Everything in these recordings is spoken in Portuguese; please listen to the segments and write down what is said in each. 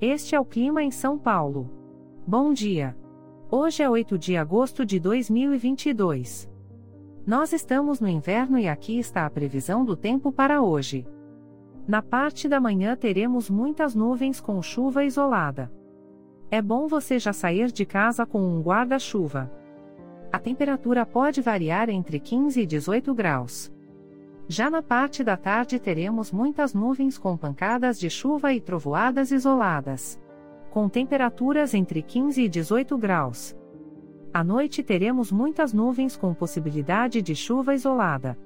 Este é o clima em São Paulo. Bom dia. Hoje é 8 de agosto de 2022. Nós estamos no inverno e aqui está a previsão do tempo para hoje. Na parte da manhã teremos muitas nuvens com chuva isolada. É bom você já sair de casa com um guarda-chuva. A temperatura pode variar entre 15 e 18 graus. Já na parte da tarde teremos muitas nuvens com pancadas de chuva e trovoadas isoladas. Com temperaturas entre 15 e 18 graus. À noite teremos muitas nuvens com possibilidade de chuva isolada.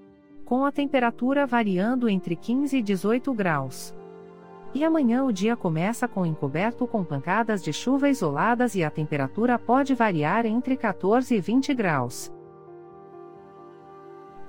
Com a temperatura variando entre 15 e 18 graus. E amanhã o dia começa com encoberto com pancadas de chuva isoladas e a temperatura pode variar entre 14 e 20 graus.